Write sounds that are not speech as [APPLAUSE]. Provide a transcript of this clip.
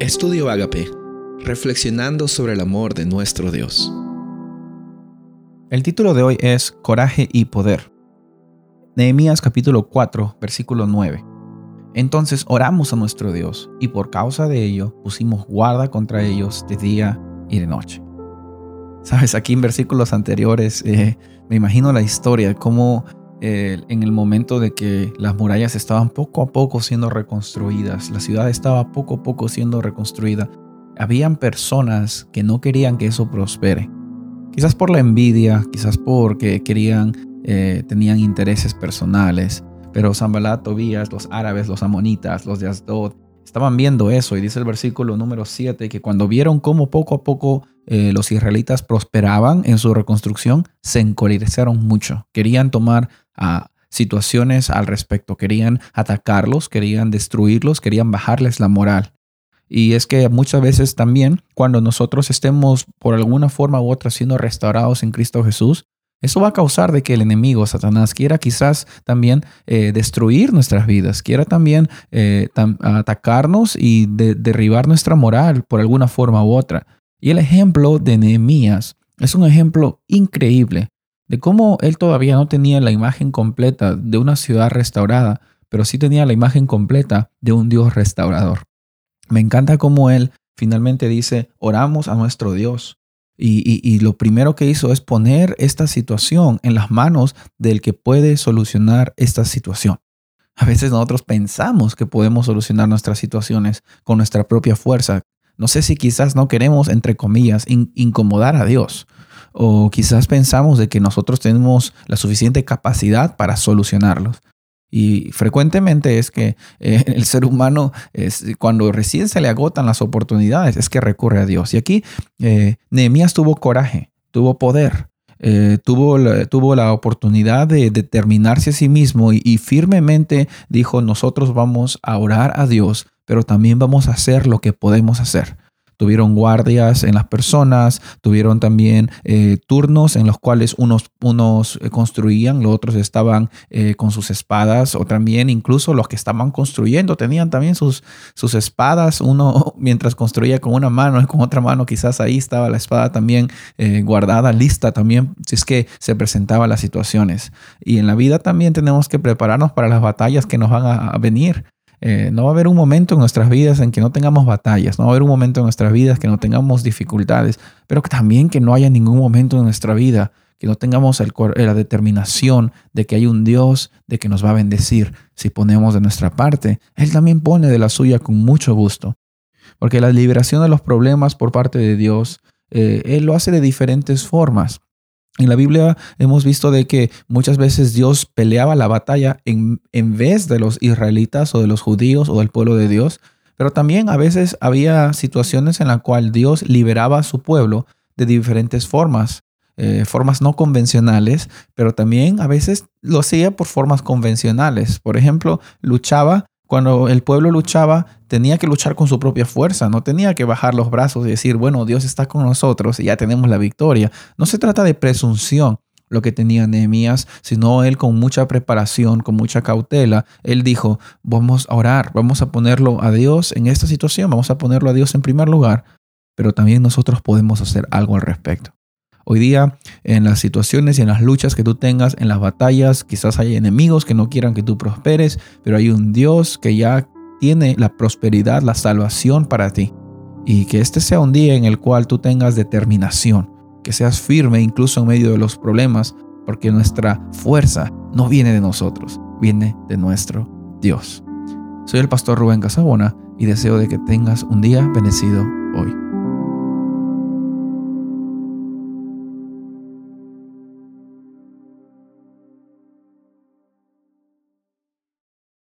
Estudio Agape, reflexionando sobre el amor de nuestro Dios. El título de hoy es Coraje y Poder. Nehemías capítulo 4, versículo 9. Entonces oramos a nuestro Dios y por causa de ello pusimos guarda contra ellos de día y de noche. Sabes, aquí en versículos anteriores eh, me imagino la historia de cómo eh, en el momento de que las murallas estaban poco a poco siendo reconstruidas, la ciudad estaba poco a poco siendo reconstruida, habían personas que no querían que eso prospere. Quizás por la envidia, quizás porque querían, eh, tenían intereses personales, pero Zambalat, Tobías, los árabes, los amonitas, los de Asdod, estaban viendo eso y dice el versículo número 7 que cuando vieron cómo poco a poco eh, los israelitas prosperaban en su reconstrucción, se encolerizaron mucho. Querían tomar a situaciones al respecto, querían atacarlos, querían destruirlos, querían bajarles la moral. Y es que muchas veces también cuando nosotros estemos por alguna forma u otra siendo restaurados en Cristo Jesús, eso va a causar de que el enemigo, Satanás, quiera quizás también eh, destruir nuestras vidas, quiera también eh, atacarnos y derribar nuestra moral por alguna forma u otra. Y el ejemplo de Nehemías es un ejemplo increíble de cómo él todavía no tenía la imagen completa de una ciudad restaurada, pero sí tenía la imagen completa de un Dios restaurador. Me encanta cómo él finalmente dice, oramos a nuestro Dios. Y, lo primero que hizo es poner esta situación en las manos del que puede solucionar esta situación. A veces nosotros pensamos que podemos solucionar nuestras situaciones con nuestra propia fuerza, no sé si quizás no queremos, entre comillas, incomodar a Dios. O quizás pensamos de que nosotros tenemos la suficiente capacidad para solucionarlos. Y frecuentemente es que eh, [LAUGHS] el ser humano, es, cuando recién se le agotan las oportunidades, es que recurre a Dios. Y aquí eh, Nehemías tuvo coraje, tuvo poder, eh, tuvo, la, tuvo la oportunidad de determinarse a sí mismo y, firmemente dijo, nosotros vamos a orar a Dios pero también vamos a hacer lo que podemos hacer. Tuvieron guardias en las personas, tuvieron también eh, turnos en los cuales unos, unos eh, construían, los otros estaban eh, con sus espadas, o también incluso los que estaban construyendo tenían también sus, sus espadas, uno [LAUGHS] mientras construía con una mano y con otra mano quizás ahí estaba la espada también guardada, lista también, si es que se presentaban las situaciones. Y en la vida también tenemos que prepararnos para las batallas que nos van a venir. Eh, no va a haber un momento en nuestras vidas en que no tengamos batallas, no va a haber un momento en nuestras vidas que no tengamos dificultades, pero también que no haya ningún momento en nuestra vida que no tengamos la determinación de que hay un Dios de que nos va a bendecir si ponemos de nuestra parte. Él también pone de la suya con mucho gusto, porque la liberación de los problemas por parte de Dios, eh, Él lo hace de diferentes formas. En la Biblia hemos visto de que muchas veces Dios peleaba la batalla en, en vez de los israelitas o de los judíos o del pueblo de Dios, pero también a veces había situaciones en las cuales Dios liberaba a su pueblo de diferentes formas, eh, formas no convencionales, pero también a veces lo hacía por formas convencionales. Por ejemplo, luchaba cuando el pueblo luchaba, tenía que luchar con su propia fuerza, no tenía que bajar los brazos y decir, bueno, Dios está con nosotros y ya tenemos la victoria. No se trata de presunción lo que tenía Nehemías, sino él con mucha preparación, con mucha cautela, él dijo, vamos a orar, vamos a ponerlo a Dios en esta situación, vamos a ponerlo a Dios en primer lugar, pero también nosotros podemos hacer algo al respecto. Hoy día, en las situaciones y en las luchas que tú tengas, en las batallas, quizás hay enemigos que no quieran que tú prosperes, pero hay un Dios que ya tiene la prosperidad, la salvación para ti. Y que este sea un día en el cual tú tengas determinación, que seas firme incluso en medio de los problemas, porque nuestra fuerza no viene de nosotros, viene de nuestro Dios. Soy el pastor Rubén Casabona y deseo de que tengas un día bendecido hoy.